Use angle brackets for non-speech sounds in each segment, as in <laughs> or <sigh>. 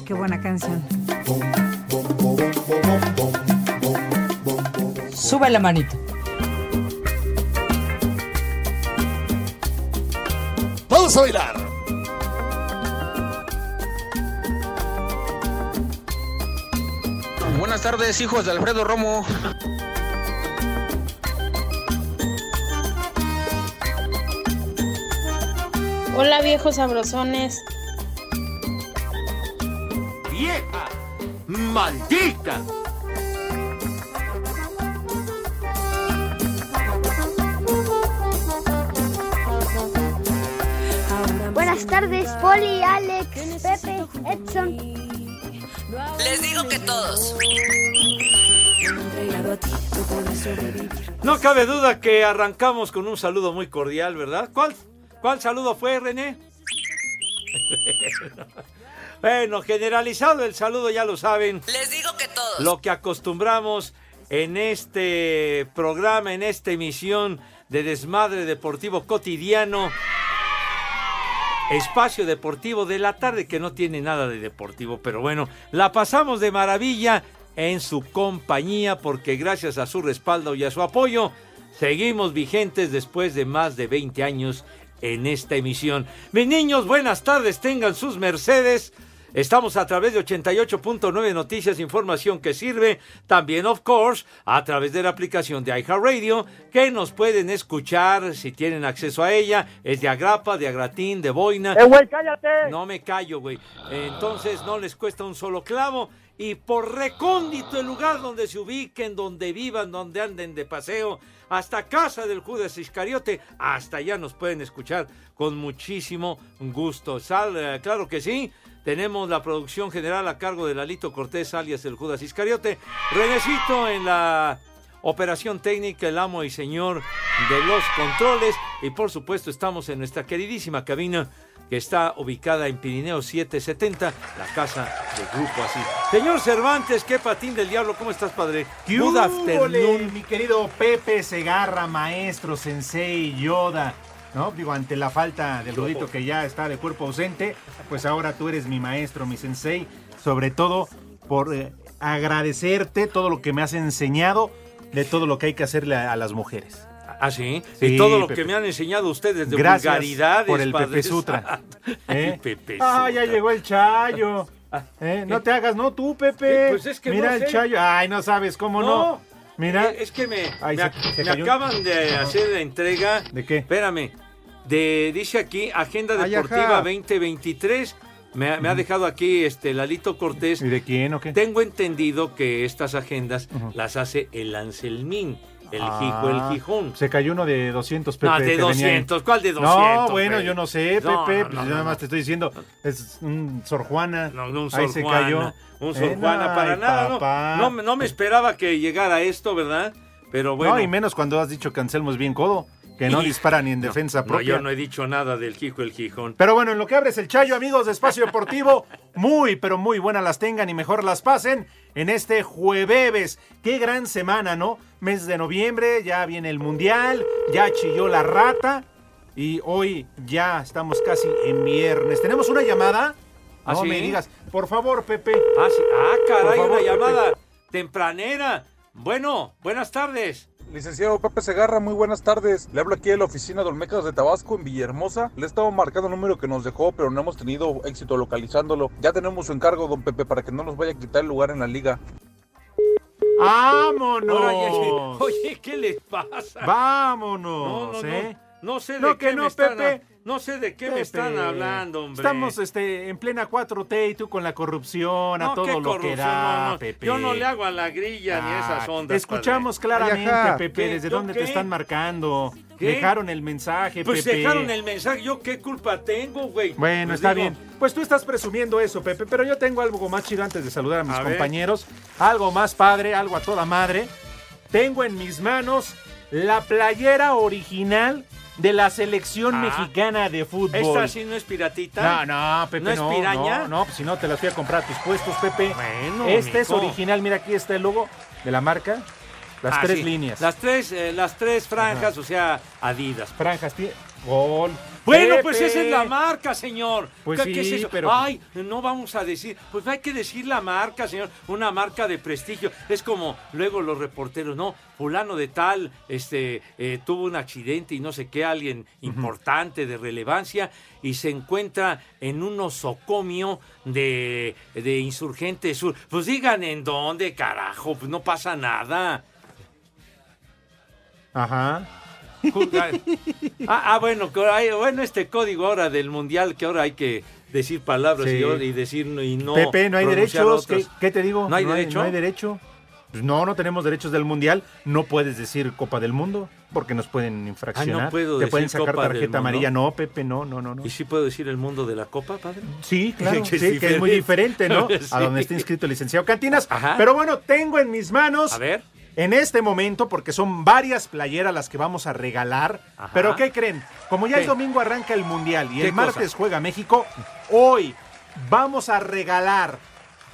Ah, qué buena canción. Sube la manito. Vamos a bailar. Buenas tardes, hijos de Alfredo Romo. Hola viejos sabrosones. ¡Vieja! ¡Maldita! Buenas tardes, Poli, Alex, Pepe, Edson. Les digo que todos. No cabe duda que arrancamos con un saludo muy cordial, ¿verdad? ¿Cuál, cuál saludo fue, René? <laughs> bueno, generalizado el saludo, ya lo saben. Les digo que todos. Lo que acostumbramos en este programa, en esta emisión de Desmadre Deportivo Cotidiano. Espacio Deportivo de la tarde que no tiene nada de deportivo, pero bueno, la pasamos de maravilla en su compañía porque gracias a su respaldo y a su apoyo seguimos vigentes después de más de 20 años en esta emisión. Mis niños, buenas tardes, tengan sus mercedes. Estamos a través de 88.9 Noticias, información que sirve. También, of course, a través de la aplicación de iHeartRadio, que nos pueden escuchar si tienen acceso a ella. Es de Agrapa, de Agratín, de Boina. ¡Eh, güey, cállate! No me callo, güey. Entonces no les cuesta un solo clavo. Y por recóndito el lugar donde se ubiquen, donde vivan, donde anden de paseo, hasta casa del Judas Iscariote, hasta allá nos pueden escuchar con muchísimo gusto. Sal, eh, claro que sí. Tenemos la producción general a cargo de Lalito Cortés, alias el Judas Iscariote. Renecito en la operación técnica, el amo y señor de los controles. Y por supuesto estamos en nuestra queridísima cabina que está ubicada en Pirineo 770, la casa del Grupo Así. Señor Cervantes, qué patín del diablo, ¿cómo estás, padre? Good afternoon. mi querido Pepe Segarra, maestro, sensei, Yoda. ¿No? Digo, ante la falta del Rudito que ya está de cuerpo ausente, pues ahora tú eres mi maestro, mi sensei, sobre todo por eh, agradecerte todo lo que me has enseñado de todo lo que hay que hacerle a, a las mujeres. ¿Ah, sí? Sí, y todo lo Pepe. que me han enseñado ustedes de Gracias vulgaridades. por el Pepe Sutra. <laughs> Ay, ¿Eh? Pepe Ah, ya llegó el Chayo. <laughs> ¿Eh? No te hagas, no tú, Pepe. Eh, pues es que Mira no el sé. Chayo. Ay, no sabes cómo no. No. Mira. Es que me, Ay, me, se- ac- se me cayó. acaban de hacer la entrega. ¿De qué? Espérame. De, dice aquí, Agenda Deportiva ajá. 2023. Me, ha- me ha dejado aquí este Lalito Cortés. ¿Y de quién o qué? Tengo entendido que estas agendas las hace el Anselmín, el Jijo, el Ah, Gijón. Se cayó uno de 200, Pepe. No, de que venía ahí. 200. ¿Cuál de 200? No, bueno, Pepe? yo no sé, Pepe. No, pues no, yo nada más te estoy diciendo. Es un Sor Juana. No, no, un Ahí Sor se Juana, cayó. Un Sor Eh, Juana, para ay, nada. no. No, me- no me esperaba que llegara esto, ¿verdad? Pero bueno. No, y menos cuando has dicho que Anselmo es bien codo. Que no <laughs> Y- dispara ni en defensa No, propia. yo no he dicho nada del Jijo, el Gijón. Pero bueno, en lo que abres el chayo, amigos de Espacio Deportivo, <laughs> muy, pero muy buenas las tengan y mejor las pasen en este jueves. Qué gran semana, ¿no? Mes de noviembre, ya viene el Mundial, ya chilló la rata y hoy ya estamos casi en viernes. ¿Tenemos una llamada? ¿Ah, no sí? me digas. Por favor, Pepe. Ah, sí. Ah, caray, favor, una Pepe. llamada tempranera. Bueno, buenas tardes. Licenciado Pepe Segarra, muy buenas tardes. Le hablo aquí de la oficina de Olmecas de Tabasco en Villahermosa. Le he estado marcando el número que nos dejó, pero no hemos tenido éxito localizándolo. Ya tenemos su encargo, don Pepe, para que no nos vaya a quitar el lugar en la liga. ¡Vámonos! Oye, oye, ¿qué les pasa? ¡Vámonos! No, no, ¿eh? no. No sé de No, qué que no, me están, Pepe. No sé de qué me están hablando, hombre. Estamos este, en plena 4T y tú con la corrupción, a todo lo que da, no, no. Pepe. Yo no le hago a la grilla ni Ah, esas ondas. Escuchamos padre. claramente, Ay. Pepe, ¿Qué? desde ¿Yo dónde qué? te están marcando. ¿Qué? Dejaron el mensaje, Pues Pepe. dejaron el mensaje. ¿Yo qué culpa tengo, güey? Bueno, Pues está digo, bien. Pues tú estás presumiendo eso, Pepe, pero yo tengo algo más chido antes de saludar a mis A ver. compañeros. Algo más padre, algo a toda madre. Tengo en mis manos la playera original de la selección Ah. mexicana de fútbol. ¿Esta sí no es piratita? No, no, Pepe, ¿No es no, piraña? No, no, pues si no te las fui a comprar a tus puestos, Pepe. Bueno, Este es original, mira aquí está el logo de la marca. Las Ah, tres sí. líneas. Las tres, eh, las tres franjas, o sea, Adidas. franjas, gol. Bueno, Pepe. pues esa es la marca, señor. Pues ¿Qué, sí, es eso? pero- Ay, no vamos a decir. Pues hay que decir la marca, señor. Una marca de prestigio. Es como luego los reporteros, no, fulano de tal, este, eh, tuvo un accidente y no sé qué, alguien importante de relevancia y se encuentra en un osocomio de, de Insurgente Sur. Pues digan en dónde, carajo, pues no pasa nada. Ajá. Ah, ah, bueno, bueno, este código ahora del mundial que ahora hay que decir palabras Sí. y, y decir no- y no. Pepe, no hay derechos. ¿Qué, te digo? ¿No hay derecho? No hay derecho. Pues no, no tenemos derechos del mundial. No puedes decir Copa del Mundo porque nos pueden infraccionar. Ah, no puedo Te decir pueden sacar Copa tarjeta amarilla. No, Pepe, no, no, no. no. ¿Y sí puedo decir el mundo de la copa, padre? Sí, <laughs> claro, Que sí, que es muy diferente, ¿no? Sí. <laughs> A donde está inscrito el licenciado Cantinas. Ajá. Pero bueno, tengo en mis manos. A ver. En este momento, porque son varias playeras las que vamos a regalar. Ajá. Pero ¿qué creen? Como ya ¿Qué? el domingo arranca el Mundial y ¿Qué el martes cosa? juega México, hoy vamos a regalar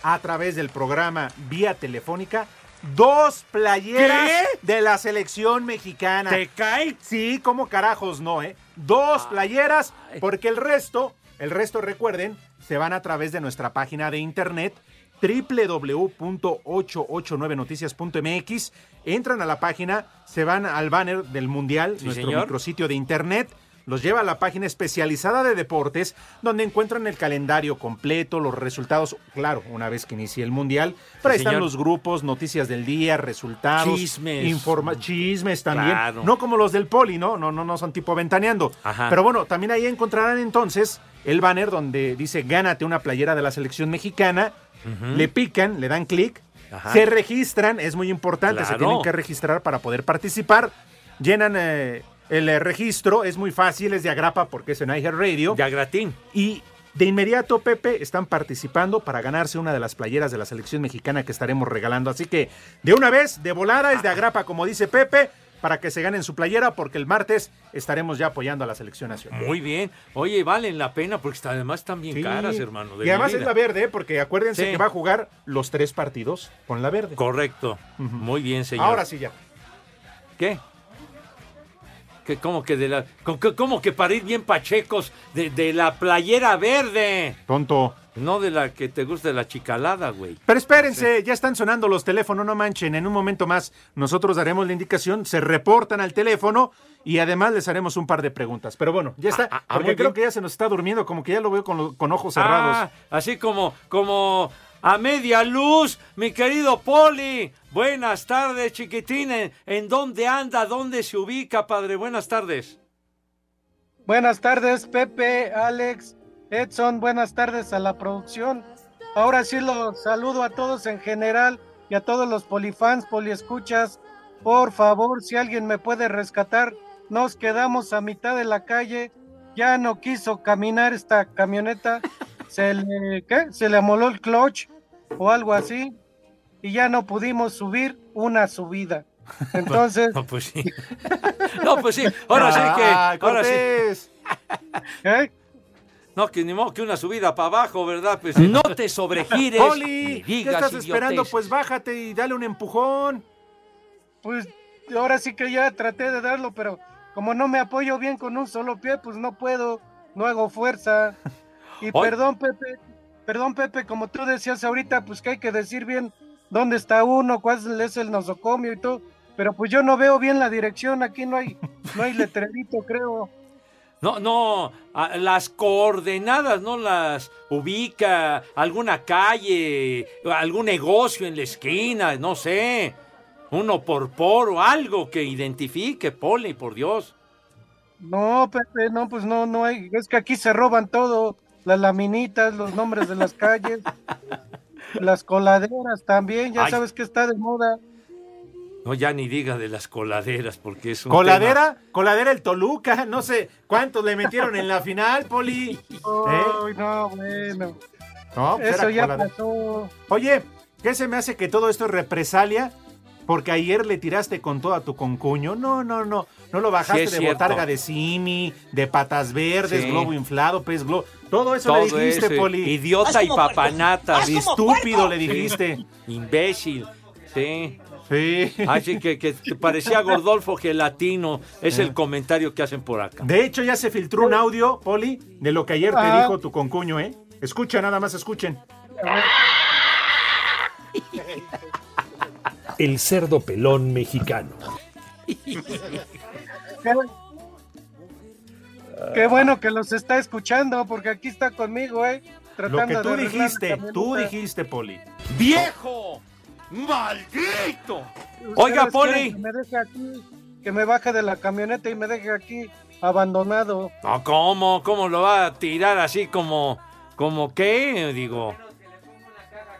a través del programa vía telefónica dos playeras de la selección mexicana. ¿Te cae? Sí, como carajos no, ¿eh? Dos playeras, porque el resto, el resto recuerden, se van a través de nuestra página de internet www.889noticias.mx, entran a la página, se van al banner del Mundial, Sí, nuestro señor. micrositio de internet, los lleva a la página especializada de deportes, donde encuentran el calendario completo, los resultados, claro, una vez que inicie el Mundial, pero ahí están señor. los grupos, noticias del día, resultados, Chismes. informa chismes también, Claro. no como los del poli, ¿no? No, no, no son tipo ventaneando. Ajá. Pero bueno, también ahí encontrarán entonces el banner donde dice gánate una playera de la selección mexicana. Le pican, le dan clic, se registran, es muy importante, se tienen que registrar para poder participar. Llenan eh, el eh, registro, es muy fácil, es de agrapa porque es en iHeartRadio. Ya gratín. Y de inmediato, Pepe, están participando para ganarse una de las playeras de la selección mexicana que estaremos regalando. Así que, de una vez, de volada, es de agrapa, como dice Pepe, para que se ganen su playera, porque el martes estaremos ya apoyando a la selección nacional. Muy bien. Oye, valen la pena porque está- además están bien Sí. caras, hermano. de Y además mi es vida. la verde, ¿eh? porque acuérdense Sí. que va a jugar los tres partidos con la verde. Correcto. Muy bien, señor. Ahora sí ya. ¿Qué? ¿Qué cómo que de la con- que- cómo que para ir bien pachecos de, de la playera verde? Tonto. No de la que te gusta de la chicalada, güey. Pero espérense, ya están sonando los teléfonos, no manchen. En un momento más nosotros daremos la indicación, se reportan al teléfono y además les haremos un par de preguntas. Pero bueno, ya está, ah, porque muy creo bien. que ya se nos está durmiendo, como que ya lo veo con, lo- con ojos cerrados. Ah, así como como a media luz, mi querido Poli. Buenas tardes, chiquitín. ¿En, en dónde anda? ¿Dónde se ubica, padre? Buenas tardes. Buenas tardes, Pepe, Alex, Edson, buenas tardes a la producción. Ahora sí los saludo a todos en general y a todos los polifans, poliescuchas. Por favor, si alguien me puede rescatar, nos quedamos a mitad de la calle. Ya no quiso caminar esta camioneta. Se le, ¿qué? Se le amoló el clutch o algo así. Y ya no pudimos subir una subida. <laughs> Entonces, No, pues sí. <laughs> No, pues sí. Ahora sí que. Ay, Ahora sí. ¿eh? No, que ni modo que una subida para abajo, ¿verdad? Pues no te sobregires. Poli, ni ¿qué estás esperando? Pues bájate y dale un empujón. Pues ahora sí que ya traté de darlo, pero como no me apoyo bien con un solo pie, pues no puedo, no hago fuerza. <laughs> Y perdón, Pepe, perdón, Pepe, como tú decías ahorita, pues que hay que decir bien dónde está uno, cuál es el nosocomio y todo. Pero pues yo no veo bien la dirección, aquí no hay, no hay <laughs> letrerito, creo. No, no, a- las coordenadas no las ubica alguna calle, algún negocio en la esquina, no sé, uno por por o algo que identifique, Poli, por Dios. No, Pepe, no, pues no, no hay, es que aquí se roban todo, las laminitas, los nombres de las calles, <laughs> las coladeras también, ya Ay. sabes que está de moda. No, ya ni diga de las coladeras, porque es un ¿Coladera? Coladera el Toluca, no sé cuántos le metieron en la final, Poli. ¿Eh? Ay, no, bueno. No, pues Eso ya coladera. pasó. Oye, ¿qué se me hace que todo esto es represalia? Porque ayer le tiraste con todo a tu concuño. No, no, no. No lo bajaste Sí, de cierto. botarga de simi, de patas verdes, Sí. globo inflado, pez globo. Todo eso Todo le dijiste, eso, Poli. Idiota y papanata. Estúpido le dijiste. Imbécil. Sí. Sí. Así que, que parecía Gordolfo gelatino. Es el comentario que hacen por acá. De hecho, ya se filtró un audio, Poli, de lo que ayer te Ah. dijo tu concuño, ¿eh? Escucha, nada más escuchen. El cerdo pelón mexicano. Qué, bueno que los está escuchando, porque aquí está conmigo, ¿eh? Lo Tratando que de tú dijiste, tú dijiste, Poli. ¡Viejo! ¡Maldito! Oiga, Poli. Que me deje aquí, que me baje de la camioneta y me deje aquí abandonado. No, ¿cómo? ¿Cómo lo va a tirar así como, como qué? Digo,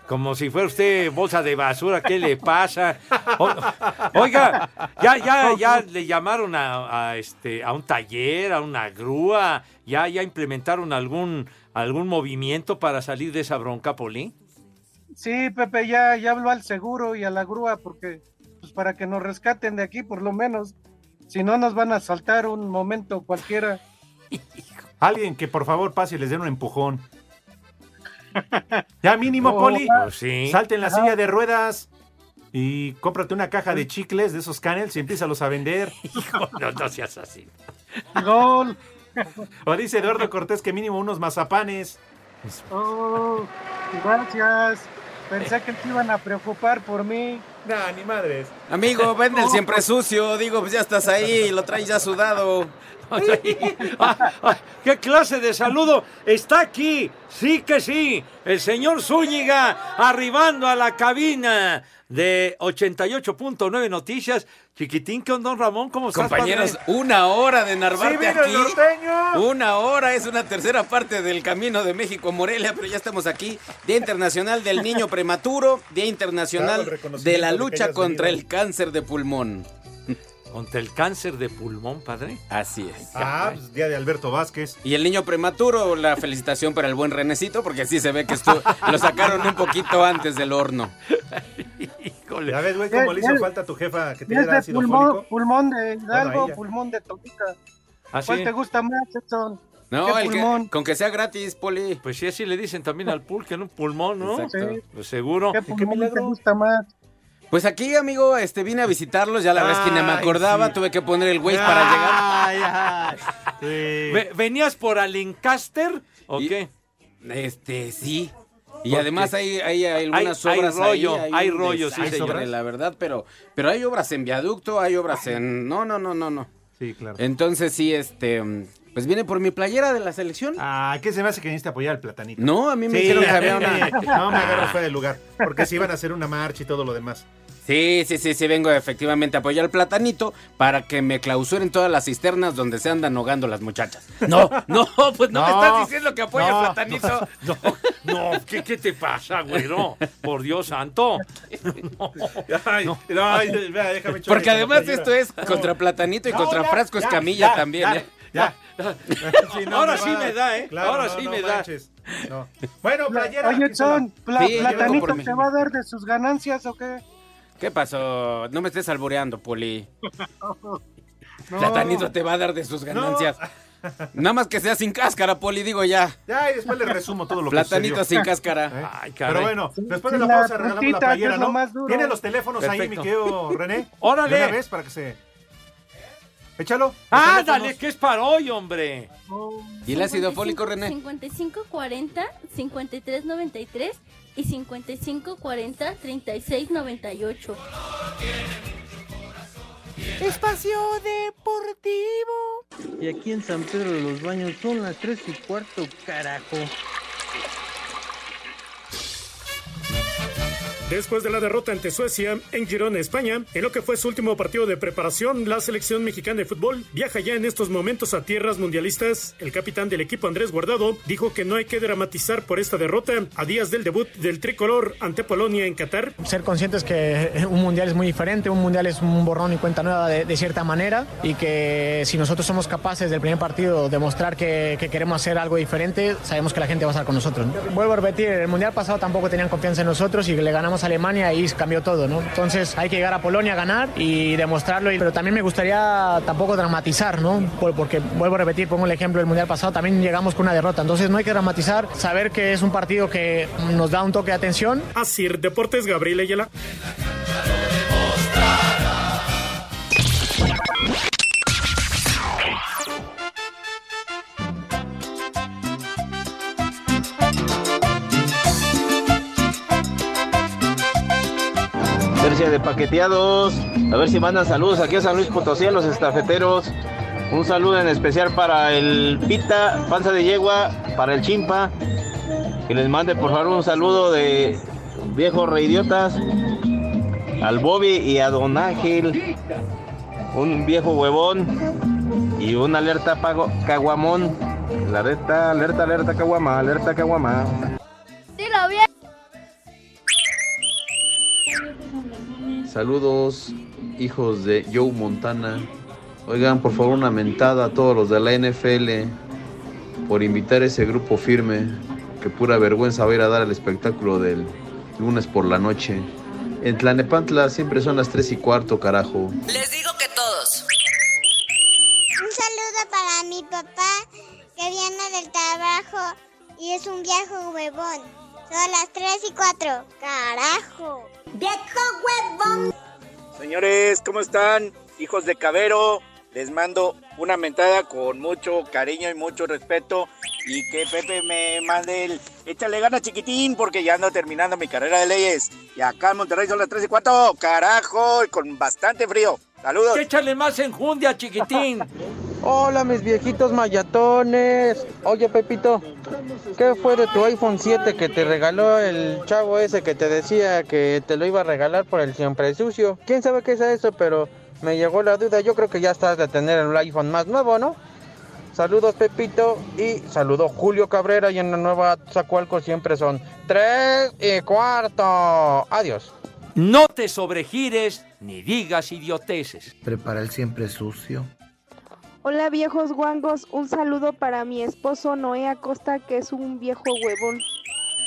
como si fuera usted bolsa de basura, ¿qué le pasa? O- oiga, ya, ya, ya le llamaron a, a este, a un taller, a una grúa, ya, ya implementaron algún, algún movimiento para salir de esa bronca, Poli. Sí, Pepe, ya, ya habló al seguro y a la grúa, porque pues para que nos rescaten de aquí, por lo menos. Si no, nos van a saltar un momento cualquiera. Alguien que por favor pase y les den un empujón. Ya mínimo, Oh, Poli. Pues sí. Salte en la Ajá. silla de ruedas y cómprate una caja de chicles de esos canels y empiézalos a vender. <laughs> Hijo, no, no seas así. Gol. O dice Eduardo Cortés que mínimo unos mazapanes. Oh, gracias. Pensé que te iban a preocupar por mí. Nah, ni madres. Amigo, <laughs> vende el siempre sucio. Digo, pues ya estás ahí, lo traes ya sudado. ¿Qué clase de saludo? Está aquí, sí que sí, el señor Zúñiga arribando a la cabina de 88.9 Noticias. Chiquitín, ¿qué onda, don Ramón? ¿Cómo estás, Compañeros, padre? una hora de narvarte ¡Sí aquí. norteño! Una hora es una tercera parte del camino de México a Morelia, pero ya estamos aquí. Día Internacional del Niño Prematuro, Día Internacional de la lucha contra venido. el cáncer de pulmón. Contra el cáncer de pulmón, padre. Así es. Ah, pues día de Alberto Vázquez. Y el niño prematuro, la felicitación para el buen Renecito, porque así se ve que estu- lo sacaron un poquito antes del horno. <laughs> Híjole. Ya ves, güey, cómo le hizo falta a tu jefa que te Es diera de ácido pulmón, fólico. pulmón de Hidalgo, pulmón de Toluca. ¿Así? ¿Cuál te gusta más, Edson? No, ¿Qué el que- pulmón? con que sea gratis, Poli. Pues sí, así le dicen también al pulque, en un pulmón, ¿no? Exacto. Sí. Pues seguro. ¿Qué pulmón te gusta más? Pues aquí, amigo, este vine a visitarlos, ya la verdad es que ni me acordaba, sí. tuve que poner el Waze para llegar. Ay, ay. Sí. Ve- ¿Venías por Alencaster o Y- qué? Este, sí. Y ¿Por además hay, hay algunas Hay- hay obras rollo, ahí, hay rollo, sí, señor. La verdad, pero, pero hay obras en viaducto, hay obras en... No, no, no, no, no. Sí, claro. Entonces sí, este... Pues viene por mi playera de la selección. Ah, ¿qué se me hace que necesita apoyar al platanito? No, a mí me Sí, dijeron que a <laughs> había una... no me agarro fuera del lugar. Porque si iban a hacer una marcha y todo lo demás. Sí, sí, sí, sí, vengo efectivamente a apoyar al platanito para que me clausuren todas las cisternas donde se andan ahogando las muchachas. No, <laughs> no, pues no, me No, estás diciendo que apoya no, al platanito. <laughs> No, no, ¿qué, qué te pasa, güero? Por Dios santo. No. Ay, ay, vea, déjame Porque además esto es contra platanito y No, contra ya, Frasco ya, Escamilla ya, también. ya, ¿eh? Ya. <laughs> Sí, no, Ahora me sí me da, ¿eh? Claro, Ahora no, sí no me da. manches. No. Bueno, playera. Oye, pla- Sí, vengo ¿Platanito te va a dar de sus ganancias o qué? ¿Qué pasó? No me estés alboreando, Poli. <laughs> No. Platanito te va a dar de sus ganancias. <laughs> Nada más que sea sin cáscara, Poli, digo ya. Ya, y después le resumo todo lo que Platanito sin cáscara. ¿Eh? Ay, caray. Pero bueno, después de la la pausa regalamos la playera, ¿no? más duro. Tiene los teléfonos ahí, mi querido René. Órale. De una vez para que se... Échalo. Ah, dale, que es para hoy, hombre. ¿Y el ácido fólico, René? 5540 5393 y 5540 3698. Espacio Deportivo. Y aquí en San Pedro de los Baños son las 3 y cuarto, carajo. Después de la derrota ante Suecia en Girona, España, en lo que fue su último partido de preparación, la selección mexicana de fútbol viaja ya en estos momentos a tierras mundialistas. El capitán del equipo Andrés Guardado dijo que no hay que dramatizar por esta derrota a días del debut del tricolor ante Polonia en Qatar. Ser conscientes que <laughs> un mundial es muy diferente, un mundial es un borrón y cuenta nueva de, de cierta manera y que si nosotros somos capaces del primer partido de mostrar que, que, queremos hacer algo diferente, sabemos que la gente va a estar con nosotros. ¿no? Vuelvo a repetir, el mundial pasado tampoco tenían confianza en nosotros y le ganamos a Alemania y cambió todo, ¿no? Entonces hay que llegar a Polonia a ganar y demostrarlo, pero también me gustaría tampoco dramatizar, ¿no? Porque vuelvo a repetir, pongo el ejemplo del mundial pasado, también llegamos con una derrota, entonces no hay que dramatizar, saber que es un partido que nos da un toque de atención. Así, Deportes Gabriel Ayala. De paqueteados. A ver si mandan saludos aquí a San Luis Potosí a los estafeteros. Un saludo en especial para el Pita, panza de yegua, para el Chimpa. Que les mande por favor un saludo de viejos reidiotas. Al Bobby y a Don Ángel. Un viejo huevón. Y una alerta pago, caguamón. La alerta, alerta, alerta, caguama, alerta, caguama. Saludos, hijos de Joe Montana. Oigan, por favor, una mentada a todos los de la NFL por invitar ese grupo firme. Que pura vergüenza va a ir a dar el espectáculo del lunes por la noche. En Tlanepantla siempre son las 3 y cuarto, carajo. Les digo que todos. Un saludo para mi papá que viene del trabajo y es un viejo huevón. Son las 3 y 4. Carajo. Viejo huevón. Señores, ¿cómo están? Hijos de Cabero, les mando una mentada con mucho cariño y mucho respeto. Y que Pepe me mande el. Échale ganas, chiquitín, porque ya ando terminando mi carrera de leyes. Y acá en Monterrey son las 3 y 4. Carajo, y con bastante frío. Saludos. Échale más enjundia, chiquitín. <laughs> Hola, mis viejitos mayatones. Oye, Pepito, ¿qué fue de tu iPhone 7 que te regaló el chavo ese que te decía que te lo iba a regalar por el siempre sucio? ¿Quién sabe qué es eso? Pero me llegó la duda. Yo creo que ya estás de tener el iPhone más nuevo, ¿no? Saludos, Pepito. Y saludo Julio Cabrera. Y en la nueva Zacualco siempre son tres y cuarto. Adiós. No te sobregires ni digas idioteces. Prepara el siempre sucio. Hola viejos guangos, un saludo para mi esposo Noé Acosta que es un viejo huevón.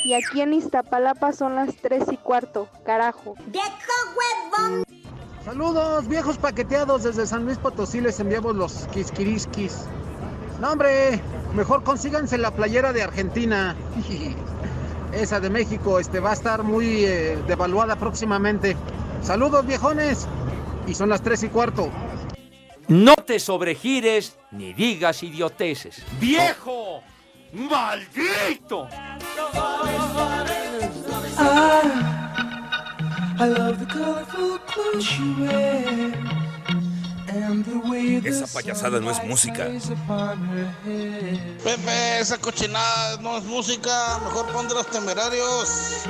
Y aquí en Iztapalapa son las 3 y cuarto, carajo. ¡Viejo huevón! Saludos, viejos paqueteados desde San Luis Potosí, les enviamos los quisquiriskis. No, hombre, mejor consíganse la playera de Argentina. <laughs> Esa de México este, va a estar muy eh, devaluada próximamente. Saludos, viejones. Y son las 3 y cuarto. No te sobregires ni digas idioteces. ¡Viejo! ¡Maldito! Esa payasada no es música. Pepe, esa cochinada no es música. Mejor pon de los temerarios.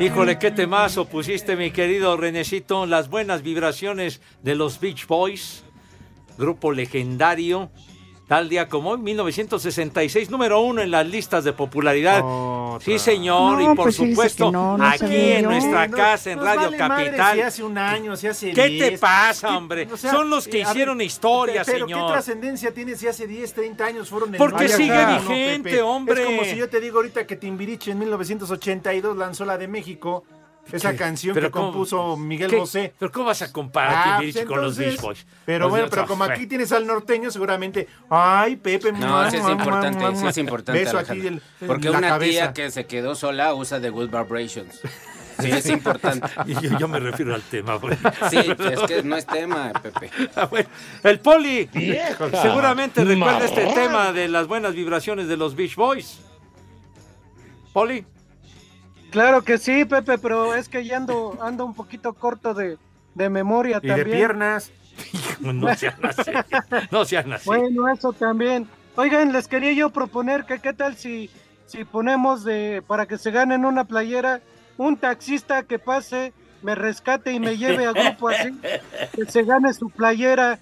Híjole, qué temazo pusiste, mi querido Renecito. Las buenas vibraciones de los Beach Boys, grupo legendario. Tal día como hoy, 1966, número uno en las listas de popularidad. Sí, señor, No, y por pues supuesto, no, no aquí en nuestra casa, en nos Radio vale madre Capital. si hace un año, si hace ¿Qué 10. te pasa, ¿Qué- hombre? o sea, Son los que eh, a ver, hicieron historia, pero señor. ¿qué trascendencia tiene si hace 10, 30 años fueron el Porque sigue uno, vigente, hombre. Es como si yo te digo ahorita que Timbiriche en 1982 lanzó la de México, esa ¿Qué? canción Pero que ¿cómo? compuso Miguel ¿Qué? Bosé. ¿Pero cómo vas a comparar Ah, Timbiriche pues con los entonces, Beach Boys? Pero bueno, pero como aquí tienes al norteño, seguramente. Ay, Pepe, No, mua, sí es importante, mua, sí es importante. Beso Alejandro. aquí el- Porque la una cabeza. tía que se quedó sola usa The Good Vibrations. Sí, es importante. <laughs> Y yo, yo me refiero al tema. güey. Sí, es que no es tema, Pepe. <laughs> Ah, bueno, El Poli Viejo, seguramente recuerda este tema de las buenas vibraciones de los Beach Boys. Poli. Claro que sí, Pepe, pero es que ya ando, ando un poquito corto de, de memoria Y de también. piernas. <laughs> No sean así. No sean así. Bueno, eso también. Oigan, les quería yo proponer que qué tal si, si ponemos de, para que se ganen una playera, un taxista que pase, me rescate y me lleve a grupo así, <laughs> que se gane su playera,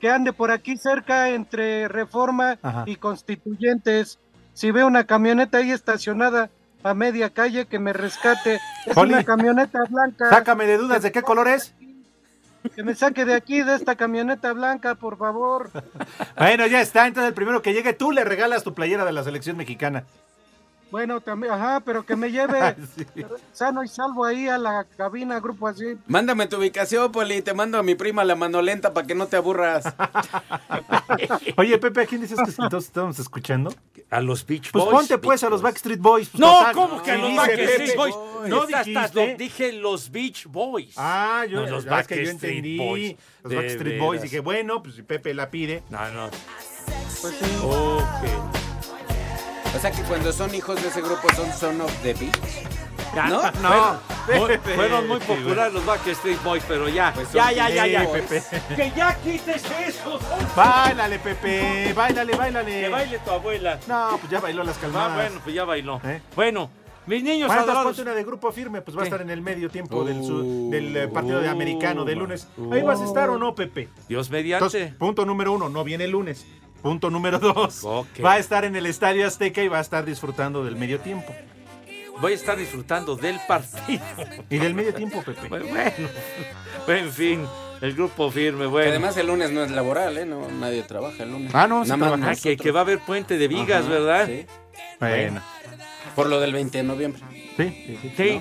que ande por aquí cerca entre Reforma Ajá. y Constituyentes. Si ve una camioneta ahí estacionada a media calle, que me rescate. Es una camioneta blanca. Sácame de dudas, ¿de qué color es? Que me saque de aquí, de esta camioneta blanca, por favor. Bueno, ya está. Entonces, el primero que llegue, tú le regalas tu playera de la selección mexicana. Bueno, también, ajá, pero que me lleve <laughs> sano y salvo ahí a la cabina, grupo así. Mándame tu ubicación, Poli. Te mando a mi prima la mano lenta para que no te aburras. <laughs> Oye, Pepe, ¿a quién dices que entonces estamos escuchando? A los Beach Pues Boys. ponte pues a los Backstreet Boys. pues, No, total. ¿cómo que a los Backstreet. Boys? No dijiste. dije los Beach Boys. Ah, yo, No, los ya es que yo Backstreet entendí. Boys. Los De Backstreet Boys. Dije, bueno, pues si Pepe la pide. No, no. Pues sí. Ok. O sea que cuando son hijos de ese grupo son Son of the Beach. Ya, ¿No? <laughs> Fueron, muy- Pepe. fueron muy populares los Backstreet Boys, pero ya, Pues ya, ya, ya, ya. Que ya quites eso. Báilale, Pepe. Báilale, báilale. Que baile tu abuela. No, pues ya bailó las Ah, calmadas. bueno, pues ya bailó. ¿Eh? Bueno, mis niños adorados. una de grupo firme, pues va a estar en el medio tiempo del, Uh, su- del eh, partido de americano de lunes. ¿Ahí vas a estar o no, Pepe? Dios mediante. Entonces, punto número uno, no viene el lunes. Punto número dos, va a estar en el Estadio Azteca y va a estar disfrutando del medio tiempo. Voy a estar disfrutando del partido. Y del medio tiempo, Pepe. Bueno, en fin, el grupo firme, Que bueno. además el lunes no es laboral, ¿eh? No, nadie trabaja el lunes. Ah, no, sí Nada más trabaja. Ah, que, que va a haber puente de vigas, Ajá, ¿verdad? Sí. Bueno, Por lo del 20 de noviembre. sí, sí, sí. Sí,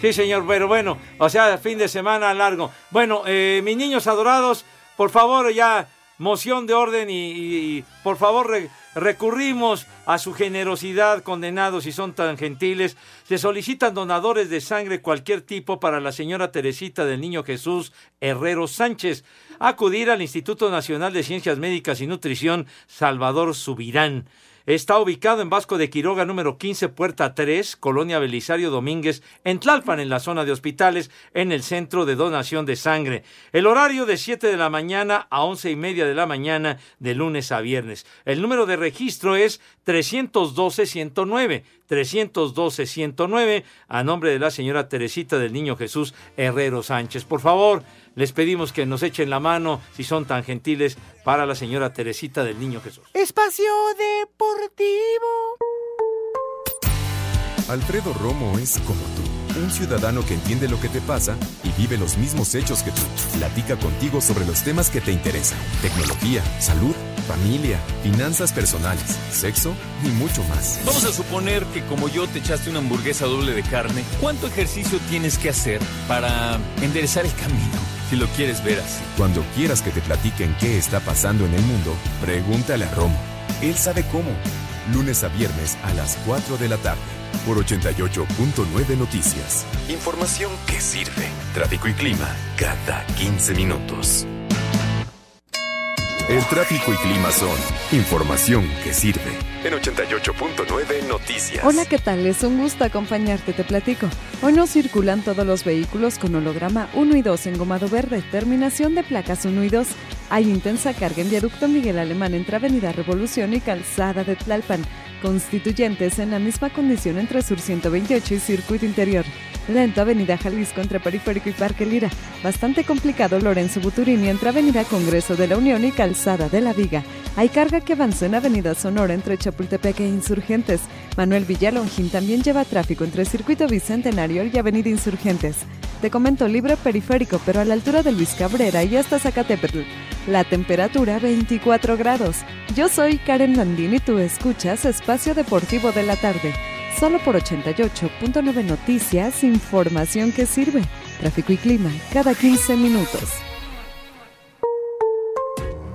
sí, señor, pero bueno, o sea, fin de semana largo. Bueno, eh, mis niños adorados, por favor, ya, moción de orden y, por favor, re- recurrimos a su generosidad, condenados, si son tan gentiles. Se solicitan donadores de sangre cualquier tipo para la señora Teresita del Niño Jesús Herrero Sánchez. Acudir al Instituto Nacional de Ciencias Médicas y Nutrición Salvador Subirán. Está ubicado en Vasco de Quiroga, número 15, puerta 3, Colonia Belisario Domínguez, en Tlalpan, en la zona de hospitales, en el centro de donación de sangre. El horario de 7 de la mañana a 11 y media de la mañana, de lunes a viernes. El número de registro es 312-109. 312-109, a nombre de la señora Teresita del Niño Jesús Herrero Sánchez. Por favor, les pedimos que nos echen la mano, si son tan gentiles, para la señora Teresita del Niño Jesús. Espacio Deportivo. Alfredo Romo es como tú, un ciudadano que entiende lo que te pasa y vive los mismos hechos que tú. Platica contigo sobre los temas que te interesan. Tecnología, salud, familia, finanzas personales, sexo y mucho más. Vamos a suponer que como yo te echaste una hamburguesa doble de carne, ¿cuánto ejercicio tienes que hacer para enderezar el camino? Si lo quieres ver así. Cuando quieras que te platiquen qué está pasando en el mundo, pregúntale a Romo. Él sabe cómo. Lunes a viernes a las 4 de la tarde por 88.9 Noticias. Información que sirve. Tráfico y clima cada 15 minutos. El tráfico y clima son información que sirve. En 88.9 Noticias. Hola, ¿qué tal? Es un gusto acompañarte, te platico. Hoy no circulan todos los vehículos con holograma 1 y 2 en gomado verde, terminación de placas 1 y 2. Hay intensa carga en viaducto Miguel Alemán entre Avenida Revolución y Calzada de Tlalpan, constituyentes en la misma condición entre Sur 128 y Circuito Interior. Lento Avenida Jalisco entre Periférico y Parque Lira. Bastante complicado Lorenzo Buturini entre Avenida Congreso de la Unión y Calzada de la Viga. Hay carga que avanza en Avenida Sonora entre Chapultepec e Insurgentes. Manuel Villalongín también lleva tráfico entre Circuito Bicentenario y Avenida Insurgentes. Te comento libre periférico, pero a la altura de Luis Cabrera y hasta Zacatepetl. La temperatura 24 grados. Yo soy Karen Landini y tú escuchas Espacio Deportivo de la Tarde. Solo por 88.9 Noticias, información que sirve. Tráfico y clima cada 15 minutos.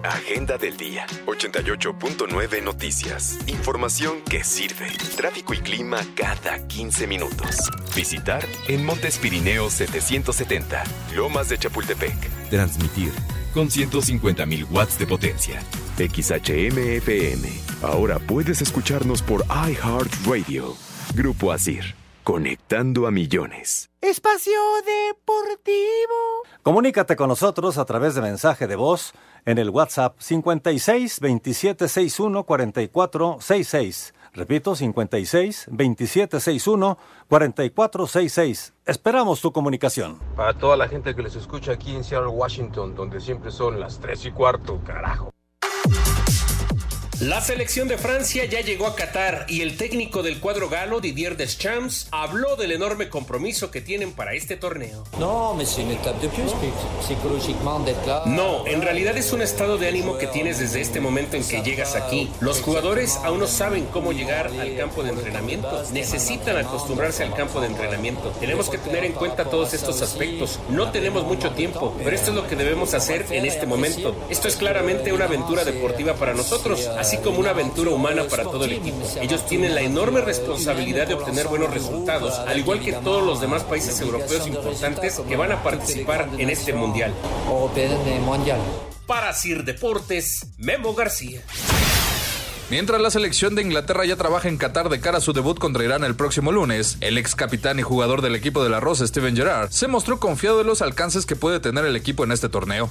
Agenda del día. 88.9 Noticias. Información que sirve. Tráfico y clima cada 15 minutos. Visitar en Montes Pirineos 770. Lomas de Chapultepec. Transmitir con 150.000 watts de potencia. XHMFM. Ahora puedes escucharnos por iHeartRadio. Grupo Asir. Conectando a millones. Espacio Deportivo. Comunícate con nosotros a través de mensaje de voz en el WhatsApp 56 27 61 44 66. Repito, 56 27 61 44 66. Esperamos tu comunicación. Para toda la gente que les escucha aquí en Seattle, Washington, donde siempre son las 3 y cuarto, carajo. La selección de Francia ya llegó a Qatar y el técnico del cuadro galo, Didier Deschamps, habló del enorme compromiso que tienen para este torneo. No, No, en realidad es un estado de ánimo que tienes desde este momento en que llegas aquí. Los jugadores aún no saben cómo llegar al campo de entrenamiento. Necesitan acostumbrarse al campo de entrenamiento. Tenemos que tener en cuenta todos estos aspectos. No tenemos mucho tiempo, pero esto es lo que debemos hacer en este momento. Esto es claramente una aventura deportiva para nosotros así como una aventura humana para todo el equipo. Ellos tienen la enorme responsabilidad de obtener buenos resultados, al igual que todos los demás países europeos importantes que van a participar en este mundial. Para Sir Deportes, Memo García. Mientras la selección de Inglaterra ya trabaja en Qatar de cara a su debut contra Irán el próximo lunes, el ex capitán y jugador del equipo de la Rosa, Steven Gerrard, se mostró confiado de los alcances que puede tener el equipo en este torneo.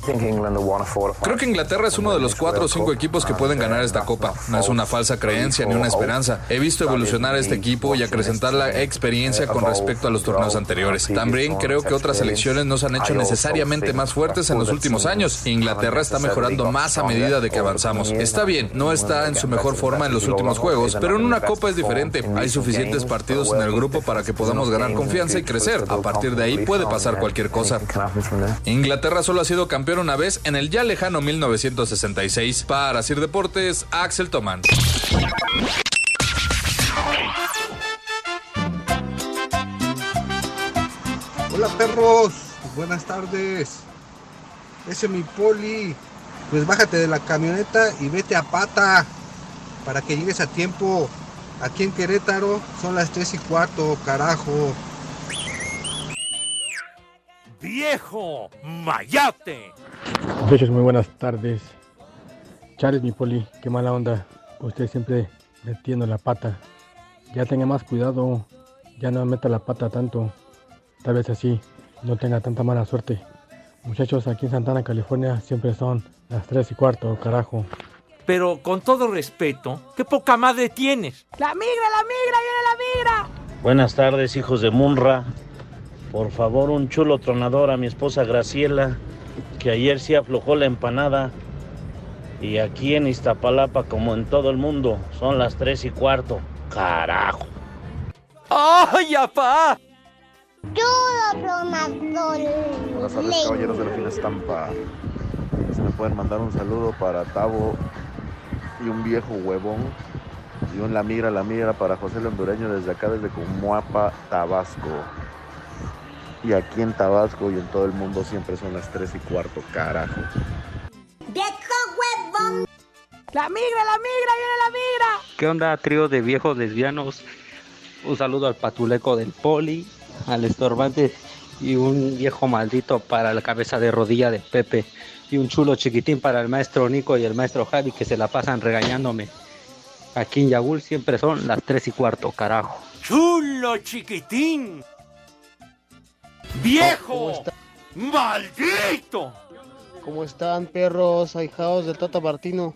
Creo que Inglaterra es uno de los cuatro o cinco equipos que pueden ganar esta copa. No es una falsa creencia ni una esperanza. He visto evolucionar a este equipo y acrecentar la experiencia con respecto a los torneos anteriores. También creo que otras selecciones nos han hecho necesariamente más fuertes en los últimos años. Inglaterra está mejorando más a medida de que avanzamos. Está bien, no está en su mejor forma en los últimos juegos, pero en una copa es diferente. Hay suficientes partidos en el grupo para que podamos ganar confianza y crecer. A partir de ahí puede pasar cualquier cosa. Inglaterra solo ha sido campeón una vez en el ya lejano 1966. Para Sir Deportes, Axel Toman. Hola perros, buenas tardes. Ese es mi poli. Pues bájate de la camioneta y vete a pata para que llegues a tiempo. Aquí en Querétaro son las 3 y cuarto, carajo. ¡Viejo mayate! Muchachos, muy buenas tardes. Charles, mi poli, qué mala onda. Usted siempre metiendo la pata. Ya tenga más cuidado. Ya no meta la pata tanto. Tal vez así no tenga tanta mala suerte. Muchachos, aquí en Santana, California, siempre son las 3 y cuarto, carajo. Pero con todo respeto, ¿qué poca madre tienes? La migra, la migra, viene la migra. Buenas tardes, hijos de Munra. Por favor, un chulo tronador a mi esposa Graciela, que ayer sí aflojó la empanada. Y aquí en Iztapalapa, como en todo el mundo, son las 3 y cuarto. Carajo. ¡Ay, apá! Chulo tronador. Buenas tardes, caballeros de la fina estampa. Se me pueden mandar un saludo para Tavo y un viejo huevón y un la migra, la migra para José el Hondureño desde acá, desde Comuapa, Tabasco. Y aquí en Tabasco y en todo el mundo siempre son las 3 y cuarto, carajo. ¡Viejo huevón! La migra, la migra, viene la migra. ¿Qué onda, trío de viejos lesbianos? Un saludo al patuleco del poli, al estorbante y un viejo maldito para la cabeza de rodilla de Pepe y un chulo chiquitín para el maestro Nico y el maestro Javi que se la pasan regañándome. Aquí en Yagul siempre son las 3 y cuarto, carajo. ¡Chulo chiquitín! ¡Viejo! ¡Maldito! ¿Cómo están, perros ahijados del Tata Martino?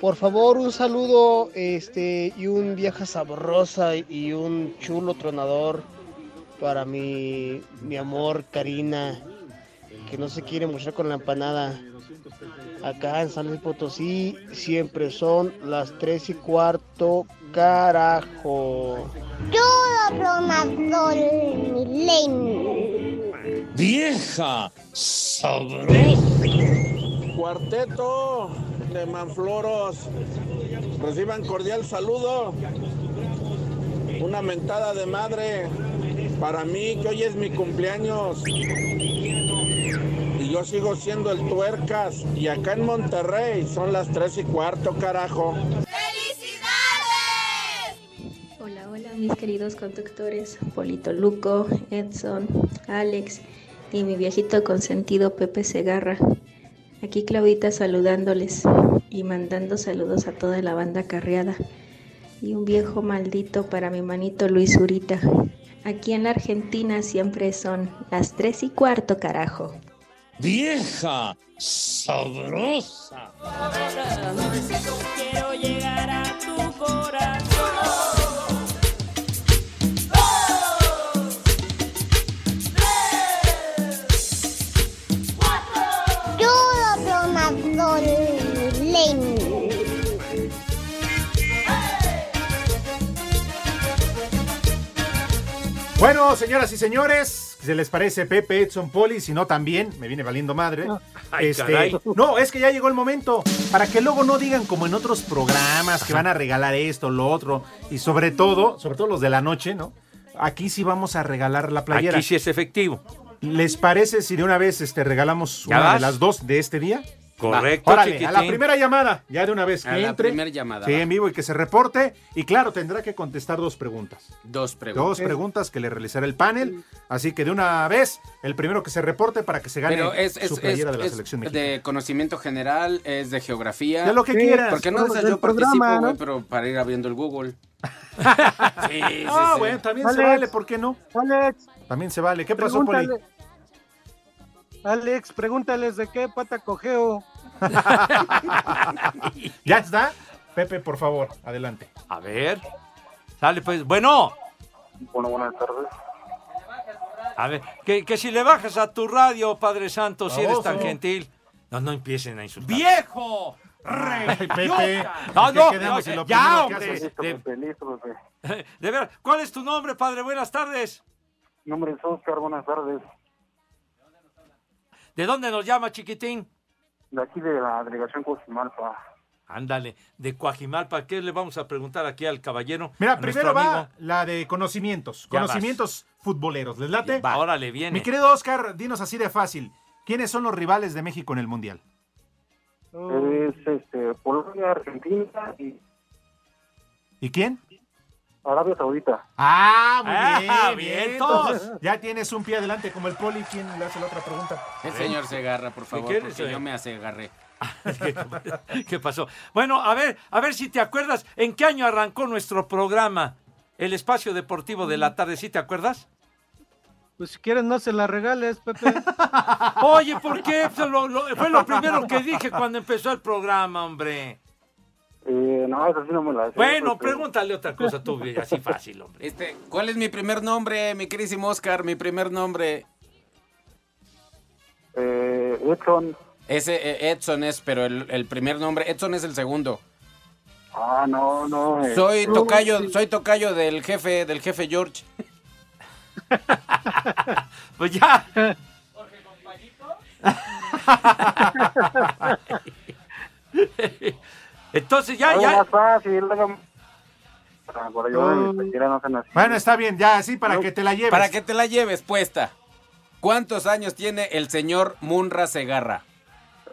Por favor, un saludo este, y un vieja sabrosa y un chulo tronador para mi, mi amor Karina, que no se quiere mostrar con la empanada. Acá en San Luis Potosí siempre son las 3 y cuarto, carajo. ¡Vieja! ¡Sabrosa! Cuarteto de Manfloros, reciban cordial saludo. Una mentada de madre para mí, que hoy es mi cumpleaños. Yo sigo siendo el tuercas. Y acá en Monterrey son las 3 y cuarto, carajo. Hola, hola mis queridos conductores, Polito Luco, Edson, Alex y mi viejito consentido Pepe Segarra. Aquí Claudita saludándoles y mandando saludos a toda la banda carreada. Y un viejo maldito para mi manito Luis Urita. Aquí en la Argentina siempre son las tres y cuarto, carajo. Vieja sabrosa. Quiero llegar a tu corazón. Bueno, señoras y señores, ¿se les parece Pepe, Edson, Poli? Si no, también, me viene valiendo madre. Ay, Este, caray. no, es que ya llegó el momento. Para que luego no digan como en otros programas que van a regalar esto, lo otro. Y sobre todo, sobre todo los de la noche, ¿no? Aquí sí vamos a regalar la playera. Aquí sí es efectivo. ¿Les parece si de una vez este, regalamos ¿Ya una de las dos de este día? Correcto, Órale, a la primera llamada, ya de una vez que A la primera llamada, Sí, va. en vivo y que se reporte. Y claro, tendrá que contestar dos preguntas. Dos preguntas. Dos preguntas que le realizará el panel. Así que de una vez, el primero que se reporte para que se gane Pero es, es, su es- playera de la es selección mexicana. de conocimiento general, es de geografía. De lo que Sí, quieras. Porque no de esas del yo participo, programa, güey, ¿no? pero para ir abriendo el Google. <laughs> sí, sí, ah, sí. bueno, también se vale, ¿por qué no? Alex, También se vale. ¿Qué pasó, Poli? Alex, pregúntales de qué pata cogeo. <laughs> ¿Ya está? Pepe, por favor, adelante. A ver. Sale pues. Bueno. Bueno, buenas tardes. A ver, que, que si le bajas a tu radio, Padre Santo, si eres tan gentil. No, no empiecen a insultar. ¡Viejo! Ay, Pepe, No, ¿en qué no, quedamos no, ya, hombre. <laughs> De, veras, ¿cuál es tu nombre, Padre? Buenas tardes. Mi nombre es Oscar, buenas tardes. ¿De dónde nos llama, chiquitín? De aquí de la delegación Cojimalpa. Ándale, de Coajimalpa. ¿Qué le vamos a preguntar aquí al caballero? Mira, primero va amigo? la de conocimientos. Ya conocimientos futboleros. ¿Les late? Va, órale, viene. Mi querido Oscar, dinos así de fácil. ¿Quiénes son los rivales de México en el Mundial? Es este, Polonia, Argentina y ¿Y quién? Arabia Saudita. Ah, muy Ah, bien, ya tienes un pie adelante como el poli. ¿Quién le hace la otra pregunta? El señor Segarra, por favor, quieres, porque eh? yo me agarré. <laughs> ¿Qué pasó? Bueno, a ver, a ver si te acuerdas, ¿en qué año arrancó nuestro programa? El espacio deportivo de la tarde, ¿sí te acuerdas? Pues si quieres no se la regales, Pepe. <laughs> Oye, ¿por qué? Fue lo, lo- fue lo primero que dije cuando empezó el programa, hombre. Eh, no, eso sí no me la sé. Bueno, pregúntale otra cosa tú, así fácil, hombre. Este, ¿cuál es mi primer nombre, mi querísimo Oscar? Mi primer nombre. Eh, Edson. Ese eh, Edson es, pero el, el primer nombre, Edson es el segundo. Ah, no, no. eh. Soy tocayo, sí. soy tocayo del jefe, del jefe George. <laughs> Pues ya. <laughs> <laughs> Entonces ya, ya. más fácil. no así. Bueno, está bien, ya, así para que te la lleves. Para que te la lleves puesta. ¿Cuántos años tiene el señor Munra Segarra?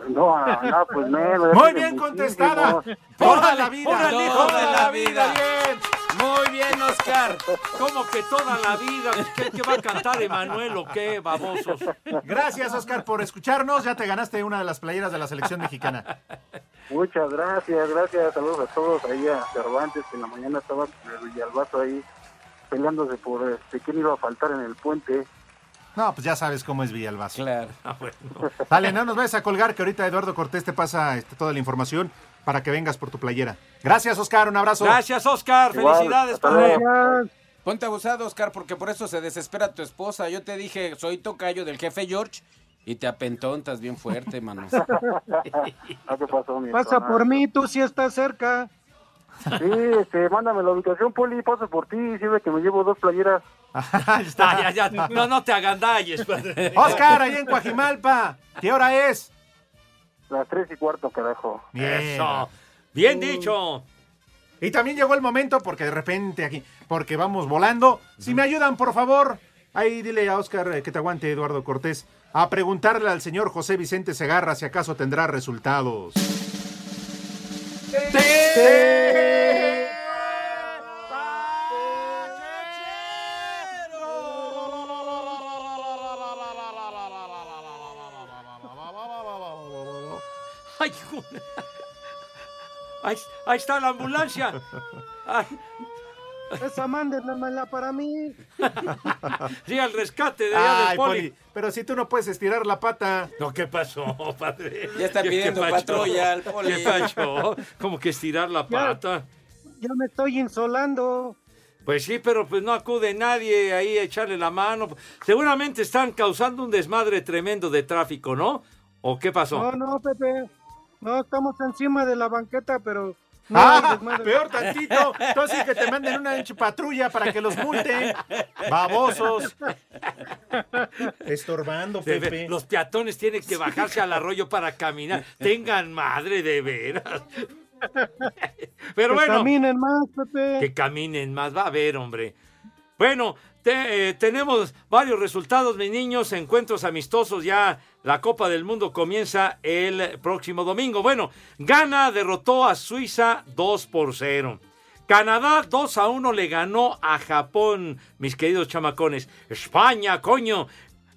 No, no, pues menos. Muy bien contestada. Toda la vida. Toda toda la la vida. Bien. Muy bien, Oscar. ¿Cómo que toda la vida? ¿Qué, qué va a cantar Emanuel o qué, babosos? Gracias, Oscar, por escucharnos. Ya te ganaste una de las playeras de la selección mexicana. Muchas gracias, gracias. Saludos a todos ahí a Cervantes, que en la mañana estaba con el Villalbazo ahí peleándose por este, quién iba a faltar en el puente. No, pues ya sabes cómo es Villalbazo. Claro. Ah, bueno. Dale, no nos vayas a colgar, que ahorita Eduardo Cortés te pasa este, toda la información para que vengas por tu playera. Gracias, Oscar. Un abrazo. Gracias, Oscar. Igual, Felicidades, hasta padre. Ponte abusado, Oscar, porque por eso se desespera tu esposa. Yo te dije, soy tocayo del jefe George y te apentontas bien fuerte, mano. <laughs> ¿Qué pasó, mi Pasa por mí, tú sí estás cerca. Sí, este, mándame la ubicación, Poli, paso por ti, sirve que me llevo dos playeras. <laughs> Ahí está. Ya, ya. No, no te agandalles, padre. Oscar, ahí en Coajimalpa. ¿Qué hora es? Las tres y cuarto, carajo. Bien. Eso. Bien dicho. Y también llegó el momento, porque de repente aquí, porque vamos volando. Si me ayudan, por favor, ahí dile a Oscar eh, que te aguante, Eduardo Cortés, a preguntarle al señor José Vicente Segarra si acaso tendrá resultados. Ay, joder. ahí, ahí está la ambulancia. Ay, Esa mándenmela para mí. <laughs> Sí, al rescate de allá Ay, del poli. Poli, pero si tú no puedes estirar la pata. No, ¿qué pasó, padre? Ya está ¿Qué- qué pidiendo patrulla al poli. ¿Qué pacho? Como que estirar la pata. Ya me estoy insolando. Pues sí, pero pues no acude nadie ahí a echarle la mano. Seguramente están causando un desmadre tremendo de tráfico, ¿no? ¿O qué pasó? No, no, Pepe. No, estamos encima de la banqueta, pero... No hay Ah, peor tantito. Entonces que te manden una patrulla para que los multen. Babosos. Estorbando, Pepe. Los peatones tienen que bajarse al arroyo para caminar. Tengan madre de veras. Pero Que bueno. caminen más, Pepe. Que caminen más, va a ver, hombre. Bueno, te- eh, tenemos varios resultados, mis niños, encuentros amistosos ya. La Copa del Mundo comienza el próximo domingo. Bueno, Ghana derrotó a Suiza 2 por 0. Canadá 2 a 1 le ganó a Japón, mis queridos chamacones. España, coño.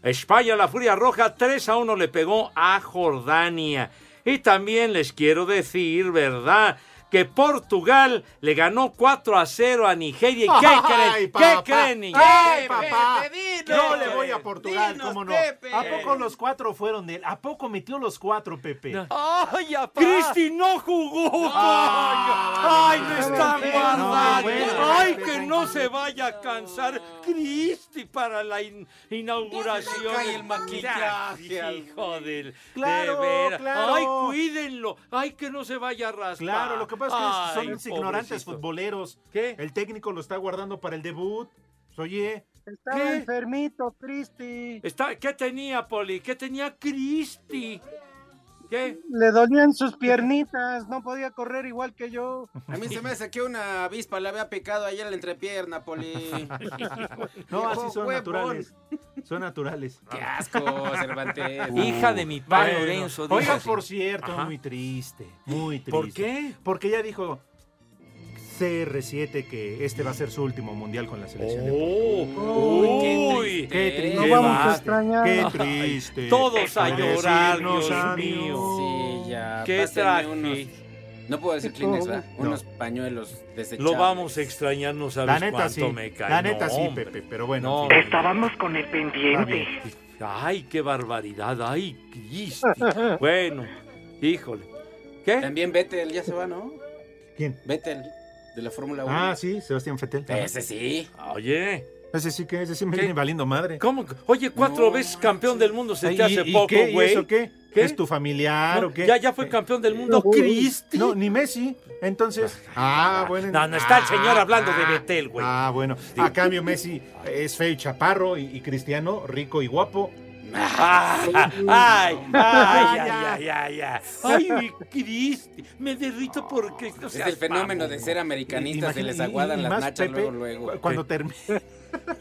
España, la Furia Roja, 3 a 1 le pegó a Jordania. Y también les quiero decir, ¿verdad? Que Portugal le ganó 4 a 0 a Nigeria. ¿Y qué Ay, creen? papá. ¿Qué creen, niños? Ay, papá. Pepe, No dinos. le voy a Portugal, Dinos, ¿cómo no? Pepe. ¿A poco los cuatro fueron de él? ¿A poco metió los cuatro, Pepe? ¡Ay, Cristi no jugó! Ah, ¡Ay, no está guardando! no, bueno, ¡Ay, Pepe, que no se vaya a cansar Cristi para la in- inauguración! cae el maquillaje, Hijo del... Claro, de claro. ¡Ay, cuídenlo! ¡Ay, que no se vaya a raspar! Claro, lo que pasa es que Ay, son unos ignorantes pobrecito. futboleros. ¿Qué? El técnico lo está guardando para el debut. Oye, Estaba ¿Qué? enfermito, Cristi. Está, ¿Qué tenía, Poli? ¿Qué tenía Cristi? ¿Qué? Le dolían sus piernitas, no podía correr igual que yo. A mí se me hace que una avispa le había picado ayer en la entrepierna, Poli. <laughs> no, así son huevón. naturales. Son naturales. <laughs> Qué asco, Cervantes. Hija de mi padre Bueno, Lorenzo. Oiga, por cierto, Ajá. muy triste, muy triste. ¿Por qué? Porque ya dijo CR7 que este va a ser su último mundial con la selección de Portugal. ¡Oh! qué ¡Uy! Qué triste. No vamos a extrañar. Qué triste. Todos a llorar, Dios mío. Sí, ya. ¡Qué unos- No puedo decir Kleenex, ¿verdad? No. Unos pañuelos desechables. Lo vamos a extrañar, no sabes La neta cuánto sí. me cae. La neta No, sí, hombre. Pepe, pero bueno. No. Estábamos con el pendiente. Ay, qué barbaridad. Ay, Cristi. Bueno, híjole. ¿Qué? También Vettel, ya se va, ¿no? ¿Quién? Vettel, de la Fórmula 1. Ah, sí, Sebastián Fettel. Ese sí. Oye, Ese sí que, ese sí me ¿Qué? viene valiendo madre. ¿cómo? que- Oye, cuatro No veces campeón del mundo se te hace ¿y- y poco, qué? ¿Y güey. eso qué? ¿Qué? ¿Es tu familiar No, o qué? Ya, ya fue campeón del mundo, Cristi. No, ni Messi. Entonces. Ah, bueno. No, no está el Ah, señor hablando de ah, Betel, güey. Ah, bueno. A cambio, Messi es feo y chaparro y, y Cristiano rico y guapo. Ah, ay, ay, ay, ay, ay, ay. Ay, Cristi, me derrito porque no Es seas el fenómeno de ser americanista, se les aguadan las nachas Pepe, luego, luego. cu- Cuando, termina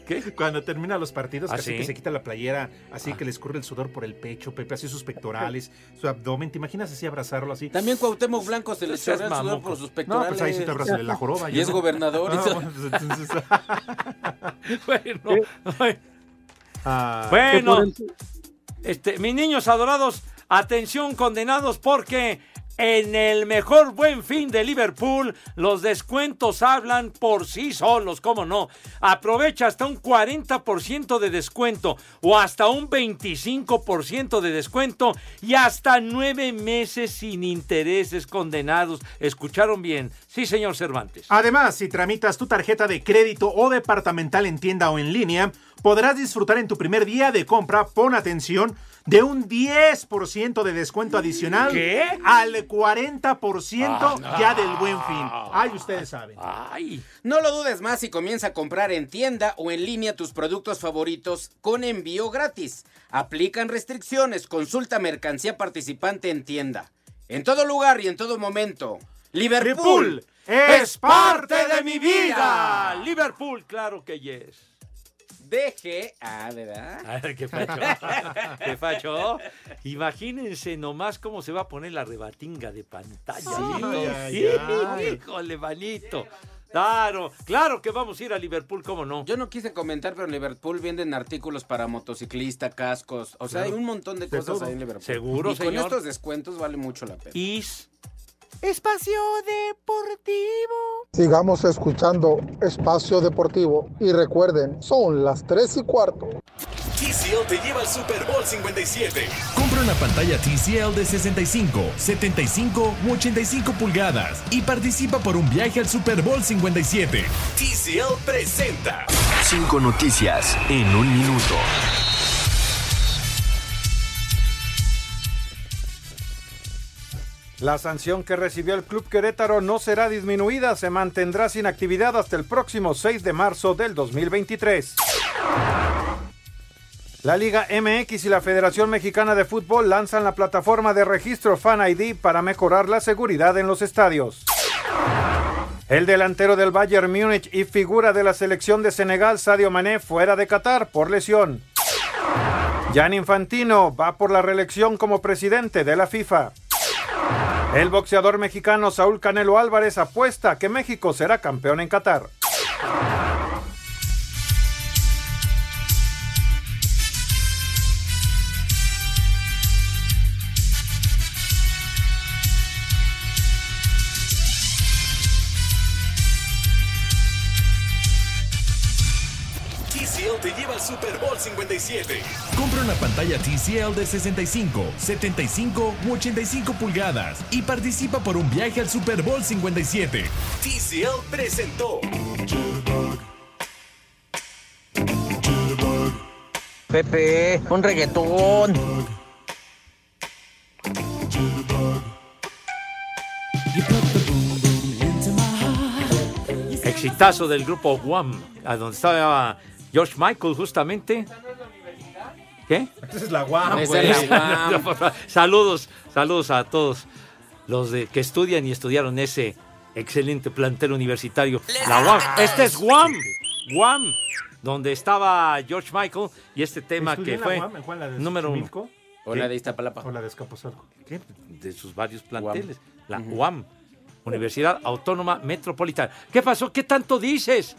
¿Qué? <laughs> cuando termina los partidos, ¿Ah, así sí? que se quita la playera, así que le escurre el sudor por el pecho, Pepe, así sus pectorales, su abdomen. ¿Te imaginas así abrazarlo así? También Cuauhtémoc Blanco se le No chorrea el sudor por sus No, pectorales. pues ahí sí te abraza la joroba. Y es no. gobernador. y Ah, bueno, pues <laughs> Bueno, ay, Ah, bueno. el- Este, mis niños adorados, atención condenados porque en el mejor buen fin de Liverpool los descuentos hablan por sí solos, ¿cómo no? Aprovecha hasta un 40% de descuento o hasta un 25% de descuento y hasta nueve meses sin intereses condenados. ¿Escucharon bien? Sí, señor Cervantes. Además, si tramitas tu tarjeta de crédito o departamental en tienda o en línea, podrás disfrutar en tu primer día de compra, pon atención, de un 10% de descuento adicional ¿Qué? al 40% Ah, no. ya del buen fin. Ay, ustedes saben. Ay, No lo dudes más y comienza a comprar en tienda o en línea tus productos favoritos con envío gratis. Aplican restricciones, consulta mercancía participante en tienda. En todo lugar y en todo momento. Liverpool, es parte de mi vida. Liverpool, claro que yes. Deje. Ah, ¿verdad? A ver, ¿qué <laughs> facho? ¿Qué facho? Imagínense nomás cómo se va a poner la rebatinga de pantalla. Ay, ay. Híjole, manito. Claro, claro que vamos a ir a Liverpool, ¿cómo no? Yo no quise comentar, pero en Liverpool venden artículos para motociclista, cascos. O sea, Claro. hay un montón de De cosas todo. ahí en Liverpool. Seguro, y con señor. estos descuentos vale mucho la pena. Is Espacio Deportivo. Sigamos escuchando Espacio Deportivo y recuerden, son las 3 y cuarto. TCL te lleva al Super Bowl 57. Compra una pantalla TCL de 65, 75 u 85 pulgadas y participa por un viaje al Super Bowl 57. TCL presenta. Cinco noticias en un minuto. La sanción que recibió el Club Querétaro no será disminuida, se mantendrá sin actividad hasta el próximo 6 de marzo del 2023. La Liga MX y la Federación Mexicana de Fútbol lanzan la plataforma de registro Fan ID para mejorar la seguridad en los estadios. El delantero del Bayern Múnich y figura de la selección de Senegal, Sadio Mané, fuera de Qatar por lesión. Jan Infantino va por la reelección como presidente de la FIFA. El boxeador mexicano Saúl Canelo Álvarez apuesta que México será campeón en Qatar. Te lleva al Super Bowl 57. Compra una pantalla TCL de 65, 75 u 85 pulgadas y participa por un viaje al Super Bowl 57. TCL presentó. Pepe, un reggaetón. Exitazo del grupo Wham, a donde estaba George Michael justamente. ¿Qué? Esa es la guam. Esa es la guam. <laughs> saludos, saludos a todos los de, que estudian y estudiaron ese excelente plantel universitario. La UAM. Este es Guam. Guam. Donde estaba George Michael y este tema ¿Estudió que fue UAM, en Juan, la de número uno. O la de Iztapalapa. O la de Escaposalco. ¿Qué? De sus varios planteles. La UAM. Universidad Autónoma Metropolitana. ¿Qué pasó? ¿Qué tanto dices?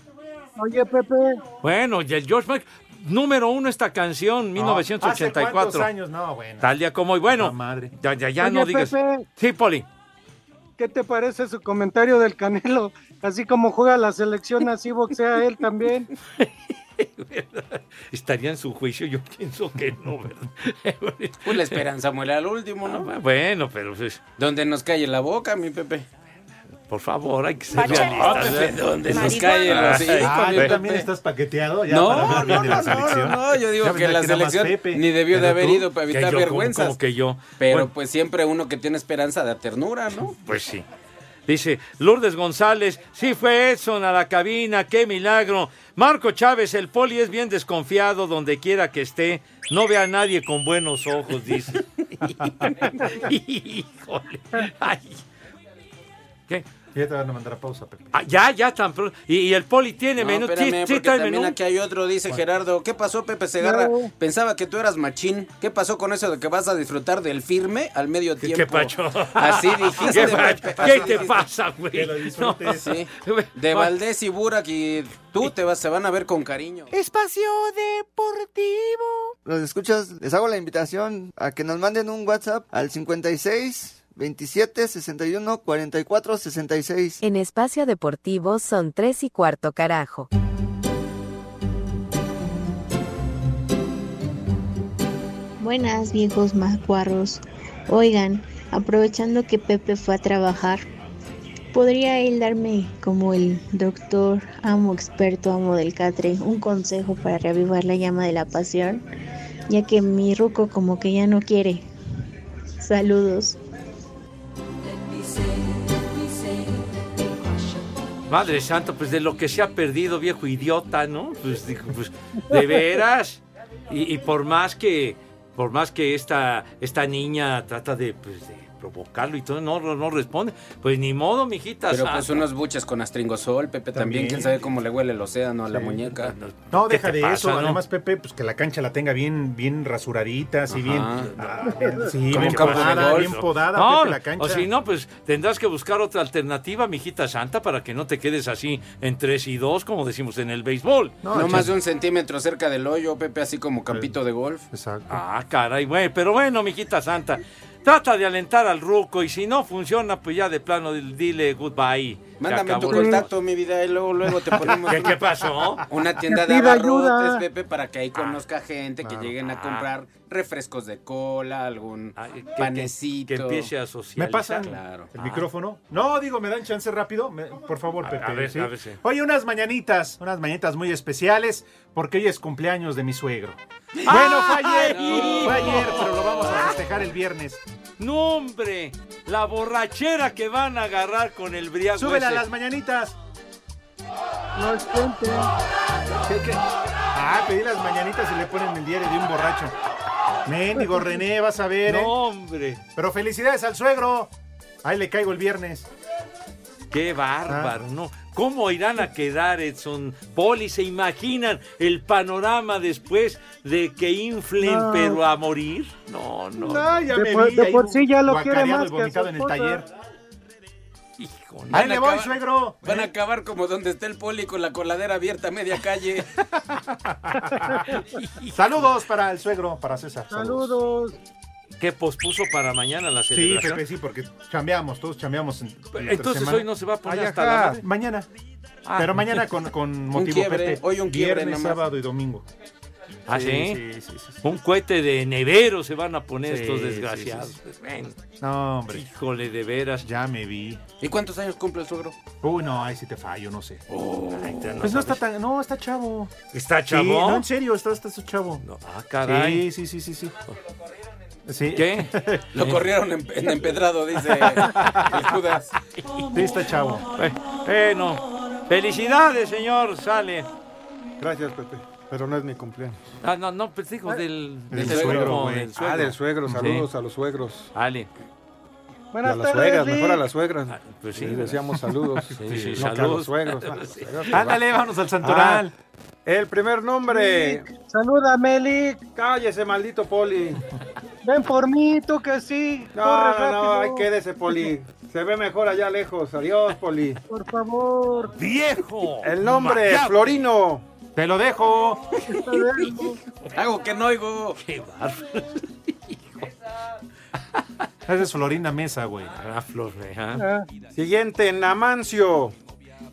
Oye, Pepe. Bueno, y el George Michael, número uno esta canción, 1984. ¿Hace cuántos años? No, bueno. Tal día como hoy. Bueno, madre. ya, ya, ya Oye, no digas. Pepe. Sí, Poli. ¿Qué te parece su comentario del Canelo? Así como juega la selección, así boxea él también. <laughs> <laughs> Estaría en su juicio, yo pienso que no, ¿verdad? Pues la esperanza muere al último, ¿no? Bueno, pero pues, Donde nos calle la boca, mi Pepe. Por favor, hay que ser realistas. ¿eh? donde nos calle los Ah, mi ¿tú Pepe. también estás paqueteado ya No, para de la no, no, selección? no, yo digo que la selección ni debió de haber tú, ido para que evitar yo, como- vergüenzas. como que yo. Pero Bueno. pues siempre uno que tiene esperanza da ternura, ¿no? Pues sí. Dice Lourdes González, sí fue Edson a la cabina, qué milagro. Marco Chávez, el poli es bien desconfiado donde quiera que esté. No ve a nadie con buenos ojos, dice. <laughs> Híjole. Ay. ¿Qué? Ya te van a mandar a pausa, Pepe. Ah, ya, ya, tan pronto. Y, y el poli tiene No, menú. espérame, sí, sí porque también menú. aquí hay otro, dice Gerardo. ¿Qué pasó, Pepe Segarra? No. Pensaba que tú eras machín. ¿Qué pasó con eso de que vas a disfrutar del firme al medio ¿Qué, tiempo? qué pacho? Así <laughs> dijiste, ¿Qué, pacho? Pepe, ¿Qué así te dijiste. pasa, güey? Que lo disfrutes. Sí. De Valdés y Burak y tú te vas, se van a ver con cariño. Espacio Deportivo. Los escuchas, les hago la invitación a que nos manden un WhatsApp al 56 27 61 44 66. En Espacio Deportivo son tres y cuarto carajo. Buenas, viejos macuarros. Oigan, aprovechando que Pepe fue a trabajar, ¿podría él darme, como el doctor, amo experto, amo del catre, un consejo para reavivar la llama de la pasión? Ya que mi ruco como que ya no quiere. Saludos. Madre santa, pues de lo que se ha perdido, viejo idiota, ¿no? Pues pues, de veras. Y, y por más que, por más que esta, esta niña trata de, pues, de provocarlo y todo, no, no, no responde. Pues ni modo, mijita. Pero santa. pues unos buches con astringosol, Pepe, también. También. ¿Quién sabe cómo le huele el océano a la muñeca? No, ¿Qué deja de pasa, eso. no? Además, Pepe, pues que la cancha la tenga bien, bien rasuradita, así bien. Ah, bien- sí, Como bien podada, bien podada, No, Pepe, la cancha. o si no, pues tendrás que buscar otra alternativa, mijita santa, para que no te quedes así en tres y dos, como decimos en el béisbol. No, más de un centímetro cerca del hoyo, Pepe, así como campito de golf. Exacto. Ah, caray, bueno, pero bueno, mijita santa. Trata de alentar al ruco y si no funciona, pues ya de plano dile goodbye. Mándame tu contacto, mi vida, y luego, luego te <laughs> ponemos. ¿Qué, una- qué pasó? Una tienda de abarrotes. Pepe, para que ahí conozca gente, que lleguen a comprar refrescos de cola, algún panecito. que empiece a ¿Me socializar. pasan Claro. el micrófono? No, digo, ¿me dan chance rápido? Me- por favor, Pepe. a ver, ¿sí? a ver, sí. Oye, unas mañanitas, unas mañanitas muy especiales, porque hoy es cumpleaños de mi suegro. Bueno, fue ayer, No. fue ayer, pero lo vamos a festejar el viernes. No, hombre, la borrachera que van a agarrar con el briago Súbele a las mañanitas. No es gente. ¿Qué, qué? Ah, pedí las mañanitas y le ponen el diario de un borracho. Méndigo René, vas a ver. ¿eh? No, hombre, Pero felicidades al suegro. Ahí le caigo el viernes. Qué bárbaro, ¿no? ¿Cómo irán a quedar, Edson? Poli, ¿se imaginan el panorama después de que inflen, No. pero a morir? No, no. No, ya De me por- vi de ahí por sí ya lo quiere más que en el esposa. taller. Hijo, Ahí Van le a voy, acabar- suegro. Van a acabar como donde está el poli con la coladera abierta a media calle. <laughs> Saludos para el suegro, para César. Saludos. ¿Qué pospuso para mañana la Sí, celebración? Pepe, sí, porque chambeamos, todos chambeamos. en- entre Entonces hoy no se va a poner Ay, hasta la madre. Mañana. Ah. Pero mañana con, con motivo quiebre, Pepe. hoy un quiebre Viernes, nomás. sábado y domingo. ¿Ah, sí? Sí, sí, sí. Un cohete de nevero se van a poner Sí, estos sí, desgraciados. sí, sí. Pues, ven, No, hombre, híjole, de veras. ya me vi. ¿Y cuántos años cumple el suegro? Uy, no, ahí sí te fallo, no sé. Ay, no pues no está tan, no, está chavo. ¿Está Sí, chavo? no, en serio, está, está su chavo. No, ah, caray. Sí, sí, sí, sí, sí. Sí. ¿Qué? <laughs> Lo corrieron en, en empedrado, dice el Judas. Está chavo. Eh, Bueno, felicidades, señor. Sale. Gracias, Pepe. Pero no es mi cumpleaños. Ah, no, no, pues digo del, Del del suegro, no, güey. del suegro. Ah, del suegro. Saludos Sí. a los suegros. Ale. Y a Buenas las tardes, suegras, mejor a las suegras. Ah, pues sí, ¿verdad? decíamos saludos. Sí, sí, no que a saludos. los suegros. <laughs> Ah, Ándale, vámonos al santoral. Ah, el primer nombre. Salúdame, Lick. Cállese, maldito Poli. Ven por mí, tú que sí. No, Corre no, no, ahí quédese, Poli. Se ve mejor allá lejos. Adiós, Poli. Por favor. ¡Viejo! El nombre, Macaco. Florino. Te lo dejo. Hago que no oigo. ¡Qué bárbaro! Esa es Florina Mesa, güey. Ah, Flor, ¿eh? Ah, Siguiente, Namancio.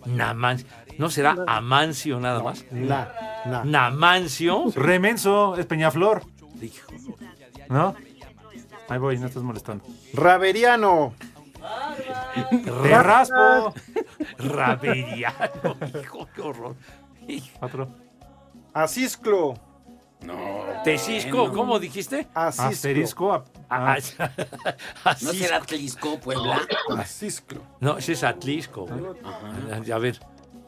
Namancio. ¿No será Amancio nada más? Na, na. ¿Namancio? Remenso, es Peñaflor. Hijo. ¿No? Ahí voy, no estás molestando. Raveriano. Te raspo. Raveriano. Hijo, qué horror. Otro. Asisclo. No. Tecisco, bueno. ¿cómo dijiste? Asisclo. Asterisco. a- Ah, ah, <laughs> ¿No será Tlisco, Puebla? Asisclo. No, ese es Atlisco. güey. A ver.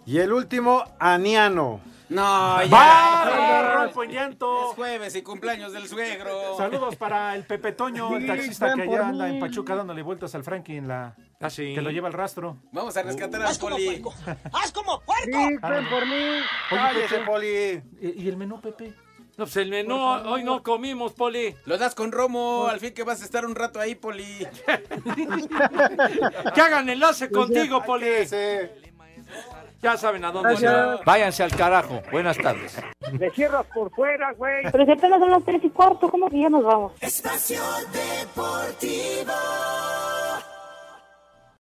Y el último, Aniano. No, ya. ¡Va! ¡Rompo en llanto! Es jueves y cumpleaños del suegro. Saludos para el Pepe Toño, el taxista que allá anda en Pachuca dándole vueltas al Frankie en la Ah, sí. que lo lleva al rastro. Vamos a rescatar al poli. Lick, <laughs> ven por mí. Cállese, Poli. ¿Y y el menú, Pepe? No, pues el menú, hoy no comimos, Poli. Lo das con Romo, al fin que vas a estar un rato ahí, poli. <laughs> Que hagan enlace contigo, Poli. Ya saben a dónde se van. Váyanse al carajo. Buenas tardes. Me cierras por fuera, güey. Pero si apenas son las tres y cuarto, ¿cómo que ya nos vamos? Espacio Deportivo.